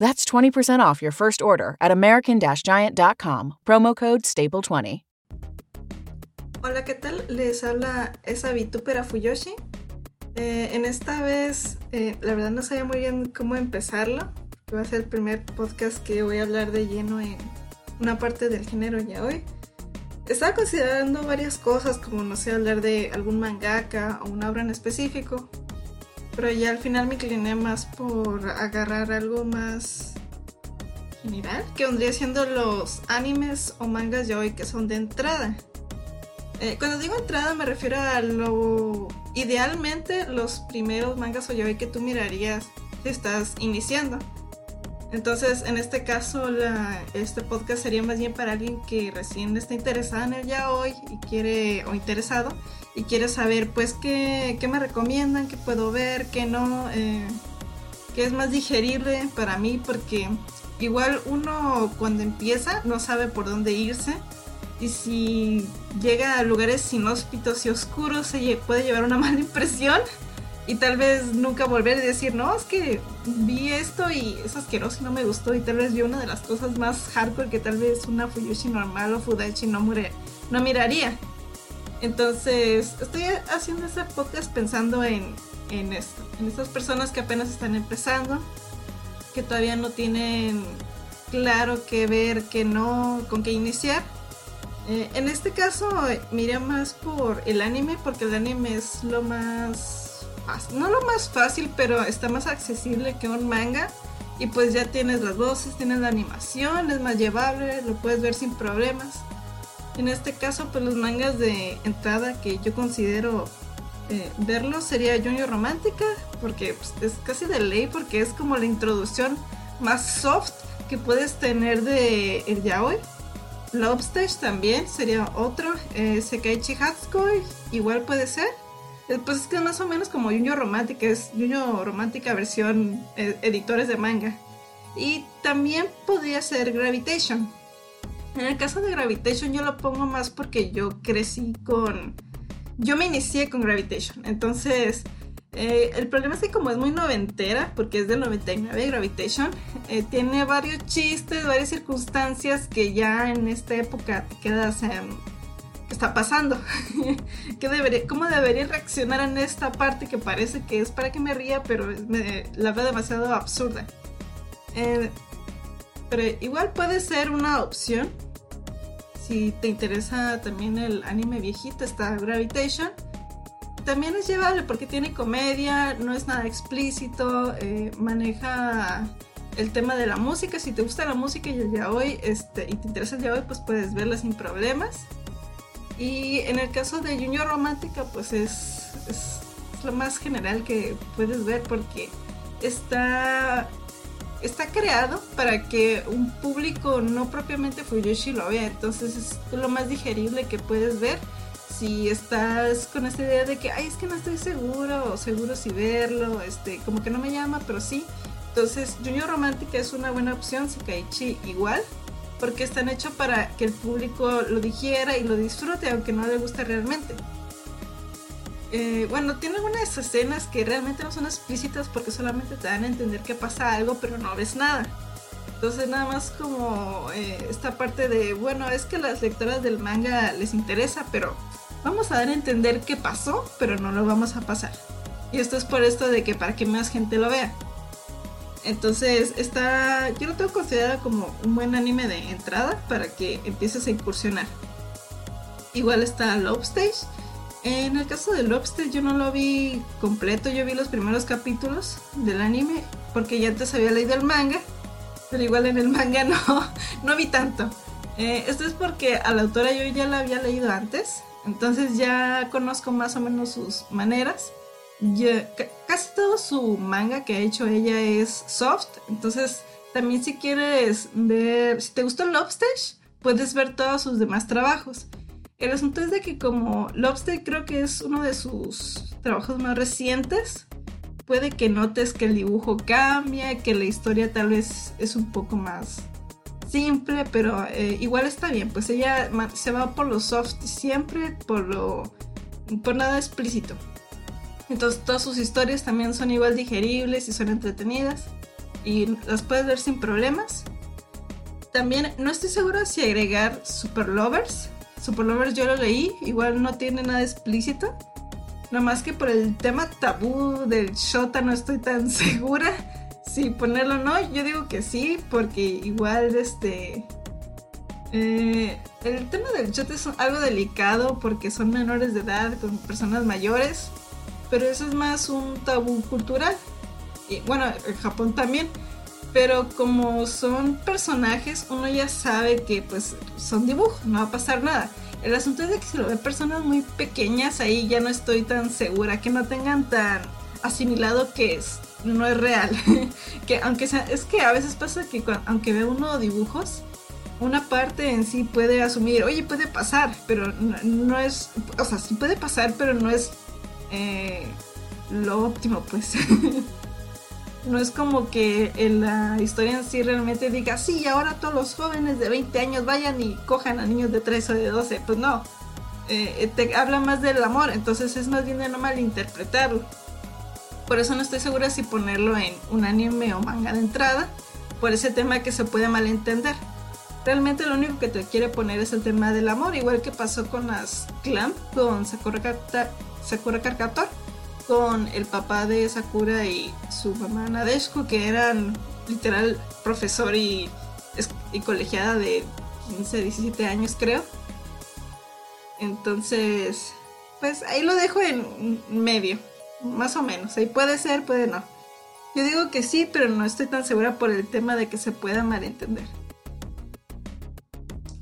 That's 20% off your first order at American Giant.com, promo code STAPLE20. Hola, ¿qué tal? Les habla esa vitúpera Fuyoshi. Eh, en esta vez, eh, la verdad no sabía muy bien cómo empezarlo. Va a ser el primer podcast que voy a hablar de lleno en una parte del género ya hoy. Estaba considerando varias cosas, como no sé, hablar de algún mangaka o una obra en específico, pero ya al final me incliné más por agarrar algo más general, que vendría siendo los animes o mangas ya hoy que son de entrada. Eh, cuando digo entrada me refiero a lo idealmente los primeros mangas o yaoi que tú mirarías si estás iniciando. Entonces, en este caso, este podcast sería más bien para alguien que recién está interesado en el yaoi y quiere, o interesado, y quiere saber, pues, qué, me recomiendan, qué puedo ver, qué no, eh, qué es más digerible para mí, porque igual uno cuando empieza no sabe por dónde irse y si llega a lugares inhóspitos y oscuros se puede llevar una mala impresión y tal vez nunca volver a decir, no, es que vi esto y es asqueroso y no me gustó y tal vez vi una de las cosas más hardcore que tal vez una Fuyushi normal o Fudachi no, no miraría. Entonces, estoy haciendo este podcast pensando en, en esto, en estas personas que apenas están empezando, que todavía no tienen claro qué ver, qué no, con qué iniciar eh, en este caso miré más por el anime porque el anime es lo más no lo más fácil, pero está más accesible que un manga. Y pues ya tienes las voces, tienes la animación, es más llevable, lo puedes ver sin problemas. En este caso, pues los mangas de entrada que yo considero eh, verlos sería Junior Romántica, porque pues, es casi de ley, porque es como la introducción más soft que puedes tener de el yaoi. Lobster también sería otro. Eh, Sekaichi Hatsukoi igual puede ser. Eh, pues es que más o menos como Yuño Romántica, es Yuño Romántica versión eh, editores de manga. Y también podría ser Gravitation. En el caso de Gravitation yo lo pongo más porque yo crecí con... Yo me inicié con Gravitation. Entonces eh, el problema es que como es muy noventera, porque es del 99 Gravitation, tiene varios chistes, varias circunstancias que ya en esta época te quedas en... ¿Qué está pasando? ¿Qué debería, ¿Cómo debería reaccionar en esta parte que parece que es para que me ría, pero la veo demasiado absurda? Eh, pero igual puede ser una opción. Si te interesa también el anime viejito, está Gravitation también es llevable porque tiene comedia, no es nada explícito, eh, maneja el tema de la música. Si te gusta la música y el yaoi este, y te interesa el yaoi, pues puedes verla sin problemas. Y en el caso de Junior Romántica, pues es, lo más general que puedes ver porque está, está creado para que un público no propiamente Fuyoshi lo vea. Entonces es lo más digerible que puedes ver si estás con esta idea de que, ay, es que no estoy seguro seguro si verlo, este, como que no me llama, pero sí. Entonces, Junior Romántica es una buena opción, Sekaichi igual, porque están hechos para que el público lo digiera y lo disfrute, aunque no le guste realmente. Eh, bueno, tiene algunas escenas que realmente no son explícitas porque solamente te dan a entender que pasa algo, pero no ves nada. Entonces nada más como eh, esta parte de, bueno, es que las lectoras del manga les interesa, pero vamos a dar a entender qué pasó, pero no lo vamos a pasar. Y esto es por esto de que para que más gente lo vea. Entonces, está, yo lo tengo considerado como un buen anime de entrada para que empieces a incursionar. Igual está Love Stage. En el caso de Love Stage yo no lo vi completo, yo vi los primeros capítulos del anime porque ya antes había leído el manga, pero igual en el manga no, no vi tanto. Eh, esto es porque a la autora yo ya la había leído antes, entonces ya conozco más o menos sus maneras casi todo su manga que ha hecho ella es soft, entonces también si quieres ver, si te gusta Lobster, puedes ver todos sus demás trabajos. El asunto es de que como Lobster creo que es uno de sus trabajos más recientes, puede que notes que el dibujo cambia, que la historia tal vez es un poco más simple, pero eh, igual está bien, pues ella se va por lo soft siempre, por lo por nada explícito. Entonces todas sus historias también son igual digeribles y son entretenidas y las puedes ver sin problemas. También no estoy segura si agregar Super Lovers. Super Lovers yo lo leí, igual no tiene nada explícito. Nada más que por el tema tabú del Shota no estoy tan segura si ponerlo o no. Yo digo que sí, porque igual este... Eh, el tema del Shota es algo delicado porque son menores de edad con personas mayores pero eso es más un tabú cultural. Y bueno, en Japón también. Pero como son personajes, uno ya sabe que pues son dibujos, no va a pasar nada. El asunto es de que si lo ven personas muy pequeñas, ahí ya no estoy tan segura, que no tengan tan asimilado que es, no es real. que aunque sea, es que a veces pasa que aunque ve uno dibujos, una parte en sí puede asumir, oye, puede pasar, pero no, no es, o sea, sí puede pasar, pero no es eh, lo óptimo, pues. no es como que en la historia en sí realmente diga, sí, ahora todos los jóvenes de 20 años vayan y cojan a niños de 3 o de 12. Pues no. Eh, te habla más del amor, entonces es más bien de no malinterpretarlo. Por eso no estoy segura si ponerlo en un anime o manga de entrada, por ese tema que se puede malentender. Realmente lo único que te quiere poner es el tema del amor, igual que pasó con las Clamp, con Sakura Sakura Karkator con el papá de Sakura y su mamá Nadeshko, que eran literal profesor y, y colegiada de 15, 17 años creo. Entonces, pues ahí lo dejo en medio, más o menos. Ahí puede ser, puede no. Yo digo que sí, pero no estoy tan segura por el tema de que se pueda malentender.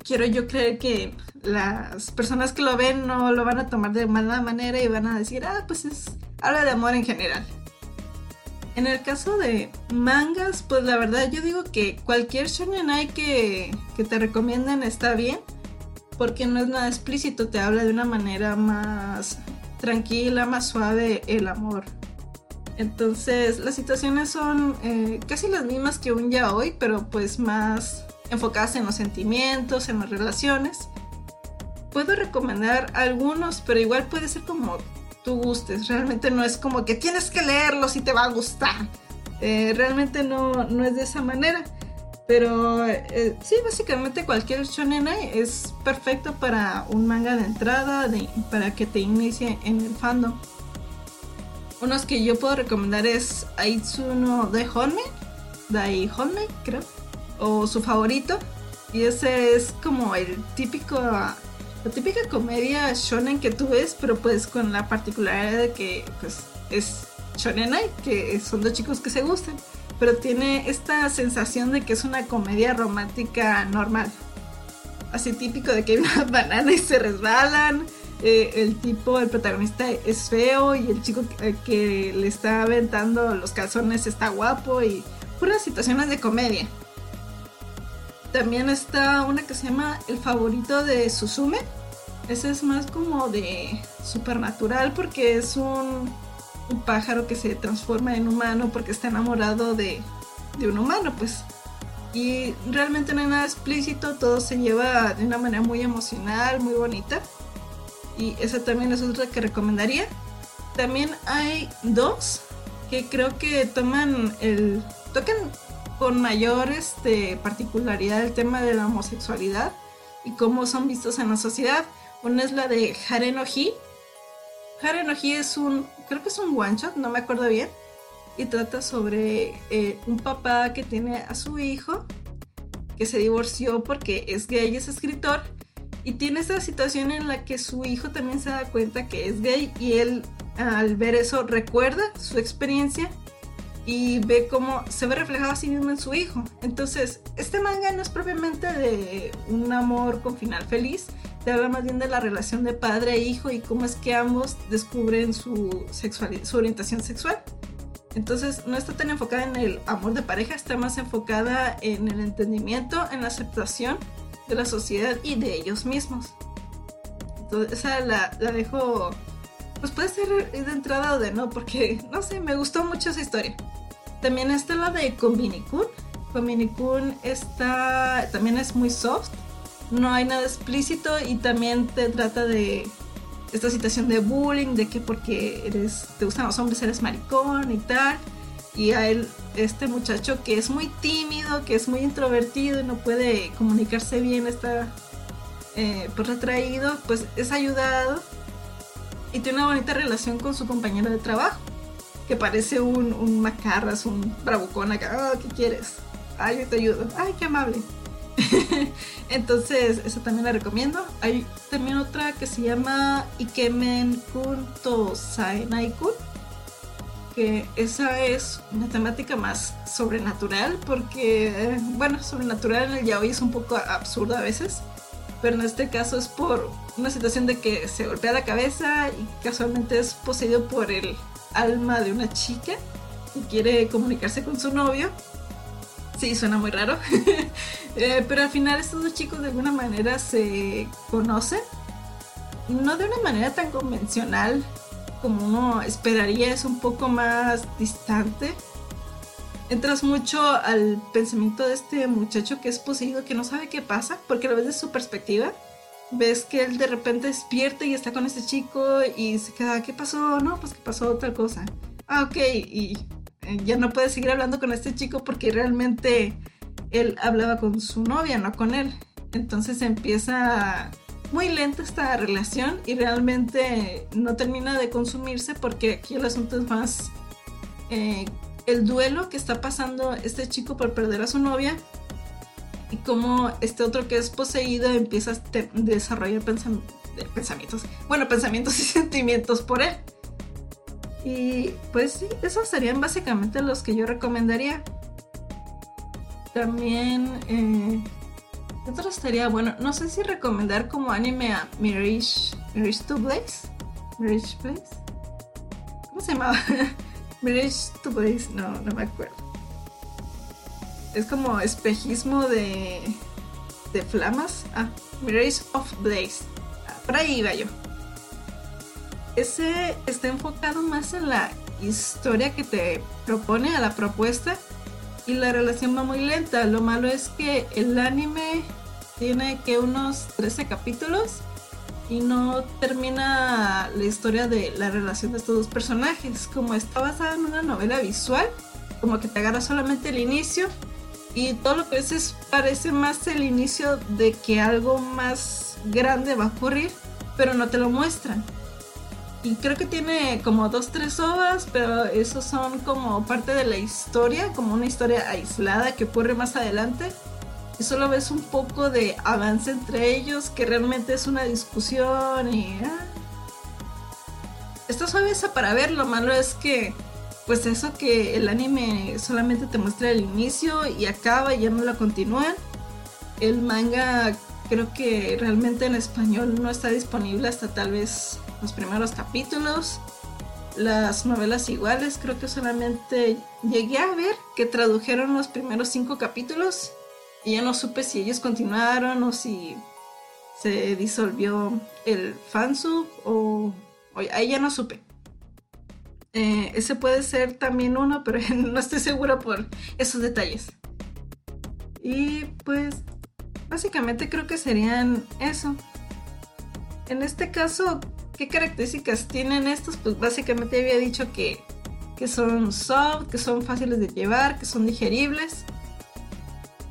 Quiero yo creer que las personas que lo ven no lo van a tomar de mala manera y van a decir, ah, pues es habla de amor en general. En el caso de mangas, pues la verdad yo digo que cualquier shonen que, que te recomienden está bien, porque no es nada explícito, te habla de una manera más tranquila, más suave el amor. Entonces las situaciones son eh, casi las mismas que un ya hoy, pero pues más enfocadas en los sentimientos, en las relaciones puedo recomendar algunos, pero igual puede ser como tú gustes. Realmente no es como que tienes que leerlos y te va a gustar. Eh, realmente no, no, es de esa manera. Pero eh, sí, básicamente cualquier shonen es perfecto para un manga de entrada, para que te inicie en el fandom. Unos que yo puedo recomendar es Aitsuno de Honme, Dai Honme, creo, o su favorito. Y ese es como el típico la típica comedia shonen que tú ves, pero pues con la particularidad de que pues es shonenai, que son dos chicos que se gustan, pero tiene esta sensación de que es una comedia romántica normal. Así típico de que hay una banana y se resbalan, eh, el tipo, el protagonista es feo y el chico que, que le está aventando los calzones está guapo y puras situaciones de comedia. También está una que se llama El favorito de Suzume. Ese es más como de supernatural porque es un, pájaro que se transforma en humano porque está enamorado de, un humano, pues. Y realmente no hay nada explícito, todo se lleva de una manera muy emocional, muy bonita. Y esa también es otra que recomendaría. También hay dos que creo que toman el. tocan con mayor este, particularidad el tema de la homosexualidad y cómo son vistos en la sociedad. Una es la de Hare no Hi. Hare no Hi es un, creo que es un one shot, no me acuerdo bien. y trata sobre eh, un papá que tiene a su hijo que se divorció porque es gay y es escritor y tiene esta situación en la que su hijo también se da cuenta que es gay y él al ver eso recuerda su experiencia y ve cómo se ve reflejado a sí mismo en su hijo. Entonces, este manga no es propiamente de un amor con final feliz, te habla más bien de la relación de padre e hijo y cómo es que ambos descubren su, su orientación sexual. Entonces no está tan enfocada en el amor de pareja, está más enfocada en el entendimiento, en la aceptación de la sociedad y de ellos mismos. Entonces esa la, la dejo, pues puede ser de entrada o de no, porque no sé, me gustó mucho esa historia. También está la de Combini-kun. Combini-kun está, también es muy soft, no hay nada explícito y también te trata de esta situación de bullying, de que porque eres, te gustan los hombres eres maricón y tal. Y a él, este muchacho que es muy tímido, que es muy introvertido y no puede comunicarse bien, está eh, pues retraído, pues es ayudado y tiene una bonita relación con su compañero de trabajo, que parece un, un macarras, un bravucón acá, oh, ¿qué quieres? Ay, yo te ayudo, ay, qué amable. Entonces, esa también la recomiendo. Hay también otra que se llama Ikemen Kun to Saenai Kun. Que esa es una temática más sobrenatural, porque, bueno, sobrenatural en el yaoi es un poco absurdo a veces, pero en este caso es por una situación de que se golpea la cabeza y casualmente es poseído por el alma de una chica y quiere comunicarse con su novio Sí, suena muy raro. Eh, pero al final estos dos chicos de alguna manera se conocen. No de una manera tan convencional como uno esperaría, es un poco más distante. Entras mucho al pensamiento de este muchacho que es poseído, que no sabe qué pasa, porque lo ves de su perspectiva. Ves que él de repente despierta y está con este chico y se queda, ¿qué pasó? No, pues que pasó otra cosa. Ah, ok, y eh, ya no puede seguir hablando con este chico porque realmente él hablaba con su novia, no con él. Entonces empieza muy lenta esta relación y realmente no termina de consumirse porque aquí el asunto es más eh, el duelo que está pasando este chico por perder a su novia y cómo este otro que es poseído empieza a desarrollar pensamientos, bueno, pensamientos y sentimientos por él. Y pues sí, esos serían básicamente los que yo recomendaría. También, eh, otro sería, bueno, no sé si recomendar como anime a Mirage, Mirage to Blaze. Mirage Blaze. ¿Cómo se llamaba? Mirage to Blaze, no, no me acuerdo. Es como espejismo de, de flamas. Ah, Mirage of Blaze. Ah, por ahí iba yo ese está enfocado más en la historia que te propone a la propuesta y la relación va muy lenta. Lo malo es que el anime tiene que unos 13 capítulos y no termina la historia de la relación de estos dos personajes. Como está basada en una novela visual, como que te agarra solamente el inicio y todo lo que veces parece más el inicio de que algo más grande va a ocurrir, pero no te lo muestran y creo que tiene como dos, tres ovas, pero esos son como parte de la historia, como una historia aislada que ocurre más adelante. Y solo ves un poco de avance entre ellos, que realmente es una discusión y... Ah. Está suave esa para ver, lo malo es que, pues eso que el anime solamente te muestra el inicio y acaba y ya no lo continúan. El manga creo que realmente en español no está disponible hasta tal vez los primeros capítulos. Las novelas iguales, creo que solamente llegué a ver que tradujeron los primeros cinco capítulos y ya no supe si ellos continuaron o si se disolvió el fansub o, o ahí ya no supe. Eh, ese puede ser también uno, pero no estoy segura por esos detalles. Y pues básicamente creo que serían eso. En este caso, ¿Qué características tienen estos? Pues básicamente había dicho que, que son soft, que son fáciles de llevar, que son digeribles.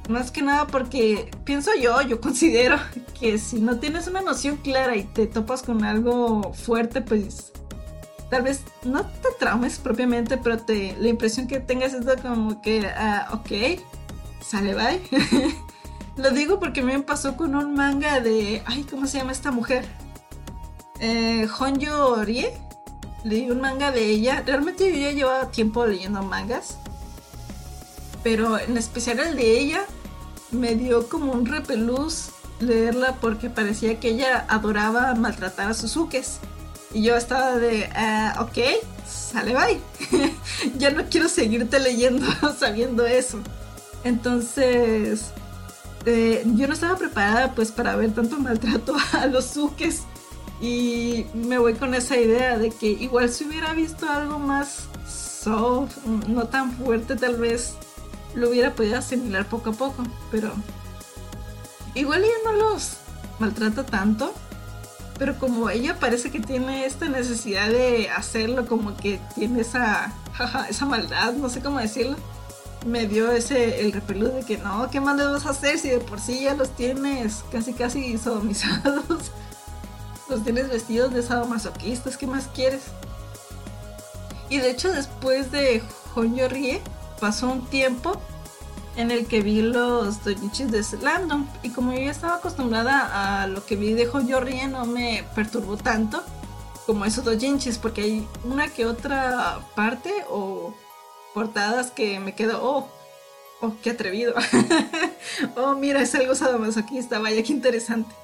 Más que nada porque pienso yo, yo considero que si no tienes una noción clara y te topas con algo fuerte, pues tal vez no te traumes propiamente, pero te, la impresión que tengas es como que, ah, ok, sale bye. Lo digo porque me pasó con un manga de, ay, ¿cómo se llama esta mujer? Eh, Honjo. Leí un manga de ella. Realmente yo ya llevaba tiempo leyendo mangas. Pero en especial el de ella me dio como un repelús leerla porque parecía que ella adoraba maltratar a Suzukes. Y yo estaba de, uh, ok, sale bye. ya no quiero seguirte leyendo sabiendo eso. Entonces, eh, yo no estaba preparada pues para ver tanto maltrato a los Sukes. Y me voy con esa idea de que igual si hubiera visto algo más soft, no tan fuerte tal vez, lo hubiera podido asimilar poco a poco. Pero igual ella no los maltrata tanto pero como ella parece que tiene esta necesidad de hacerlo, como que tiene esa, esa maldad, no sé cómo decirlo, me dio ese el repelú de que no, ¿qué más le vas a hacer si de por sí ya los tienes casi casi sodomizados? los tienes vestidos de sadomasoquistas, ¿qué más quieres? Y de hecho después de Honyo Rie pasó un tiempo en el que vi los doujinshis de Slam y como yo ya estaba acostumbrada a lo que vi de Rie no me perturbó tanto como esos doujinshis porque hay una que otra parte o portadas que me quedo oh oh qué atrevido oh mira es algo sadomasoquista vaya qué interesante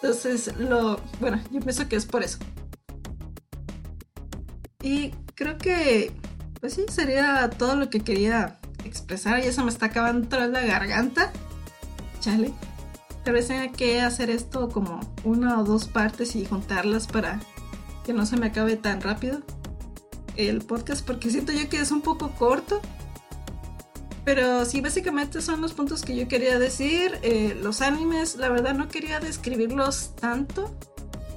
entonces lo bueno yo pienso que es por eso. Y creo que pues sí sería todo lo que quería expresar, y eso me está acabando tras la garganta. Chale. Tal vez tenga que hacer esto como una o dos partes y juntarlas para que no se me acabe tan rápido el podcast, porque siento yo que es un poco corto. Pero sí, básicamente son los puntos que yo quería decir. Eh, los animes, la verdad no quería describirlos tanto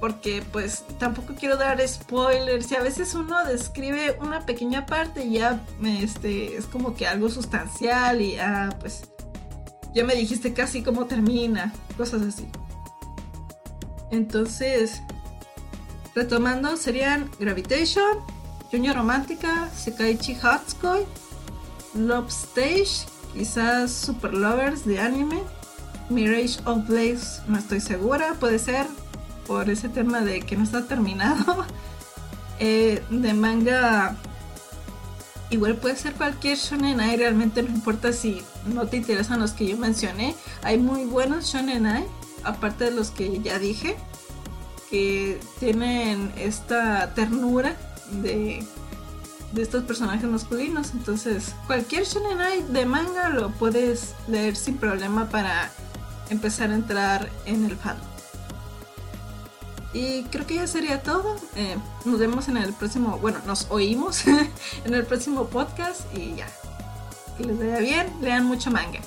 porque pues tampoco quiero dar spoilers y a veces uno describe una pequeña parte y ya este, es como que algo sustancial y ah, pues ya me dijiste casi cómo termina, cosas así. Entonces, retomando, serían Gravitation, Junior Romántica, Sekaichi Hatsukoi, Love Stage, quizás Super Lovers de anime, Mirage of Blaze, no estoy segura, puede ser, por ese tema de que no está terminado. Eh, de manga igual puede ser cualquier shonen ai, realmente no importa si no te interesan los que yo mencioné. Hay muy buenos shonen ai, aparte de los que ya dije, que tienen esta ternura de, de estos personajes masculinos. Entonces, cualquier shonen ai de manga lo puedes leer sin problema para empezar a entrar en el fandom. Y creo que ya sería todo. Eh, nos vemos en el próximo, bueno, nos oímos en el próximo podcast y ya. Que les vaya bien, lean mucho manga.